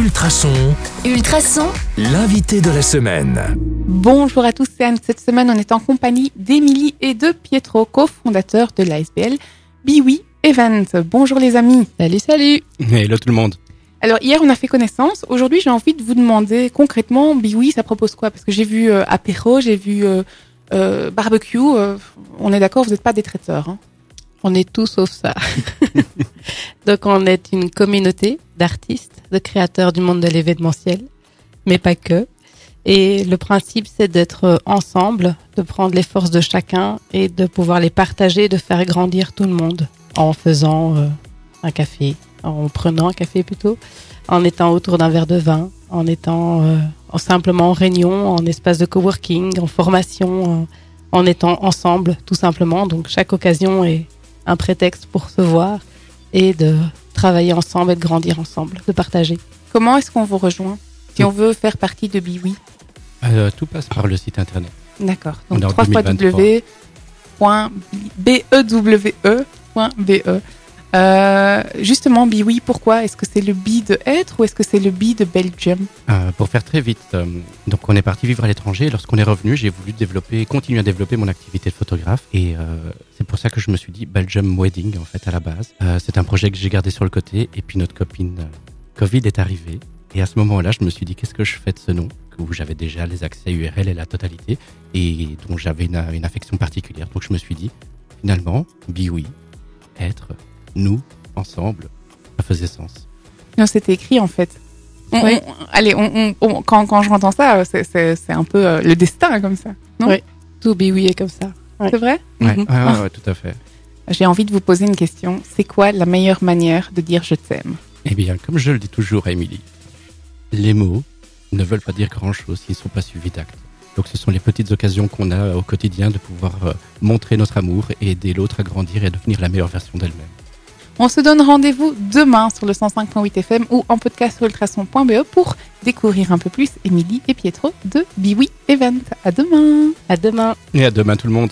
Ultrason, Ultrason, l'invité de la semaine. Bonjour à tous, c'est Anne. Cette semaine, on est en compagnie d'Émilie et de Pietro, cofondateurs de l'ASBL Biwi Event. Bonjour les amis. Salut, salut Hello tout le monde. Alors hier, on a fait connaissance. Aujourd'hui, j'ai envie de vous demander concrètement, Biwi, ça propose quoi? Parce que j'ai vu euh, apéro, j'ai vu euh, euh, barbecue. euh, on est d'accord, vous n'êtes pas des traiteurs. Hein? On est tout sauf ça. Donc on est une communauté d'artistes, de créateurs du monde de l'événementiel, mais pas que. Et le principe, c'est d'être ensemble, de prendre les forces de chacun et de pouvoir les partager, de faire grandir tout le monde en faisant euh, un café, en prenant un café plutôt, en étant autour d'un verre de vin, en étant euh, en simplement en réunion, en espace de coworking, en formation, en étant ensemble tout simplement. Donc chaque occasion est un prétexte pour se voir et de travailler ensemble et de grandir ensemble, de partager. Comment est-ce qu'on vous rejoint si on veut faire partie de Biwi? Euh, tout passe par le site internet. D'accord. On Donc est en 3 Euh, justement, Biwi, pourquoi Est-ce que c'est le bi de être ou est-ce que c'est le bi de Belgium Euh, pour faire très vite, euh, donc on est parti vivre à l'étranger. Lorsqu'on est revenu, j'ai voulu développer, continuer à développer mon activité de photographe. Et c'est pour ça que je me suis dit Belgium Wedding en fait à la base. C'est un projet que j'ai gardé sur le côté. Et puis notre copine Covid est arrivée. Et à ce moment-là, je me suis dit qu'est-ce que je fais de ce nom où j'avais déjà les accès URL et la totalité et dont j'avais une, une affection particulière. Donc je me suis dit finalement, Biwi, être, nous, ensemble, ça faisait sens. Non, c'était écrit en fait. On- Oui. on- allez, on, on- on- quand, quand je entends ça, c'est- c'est un peu euh, le destin comme ça. Non? Oui. Tout oui est comme ça. Ouais. C'est vrai? Ouais, Mhm. ouais, ouais, ouais, tout à fait. J'ai envie de vous poser une question. C'est quoi la meilleure manière de dire je t'aime? Eh bien, comme je le dis toujours à Émilie, les mots ne veulent pas dire grand-chose s'ils ne sont pas suivis d'actes. Donc ce sont les petites occasions qu'on a au quotidien de pouvoir euh, montrer notre amour et aider l'autre à grandir et à devenir la meilleure version d'elle-même. On se donne rendez-vous demain sur le 105.8 FM ou en podcast sur ultrason.be pour découvrir un peu plus Émilie et Pietro de Biwi Event. À demain. À demain. Et à demain tout le monde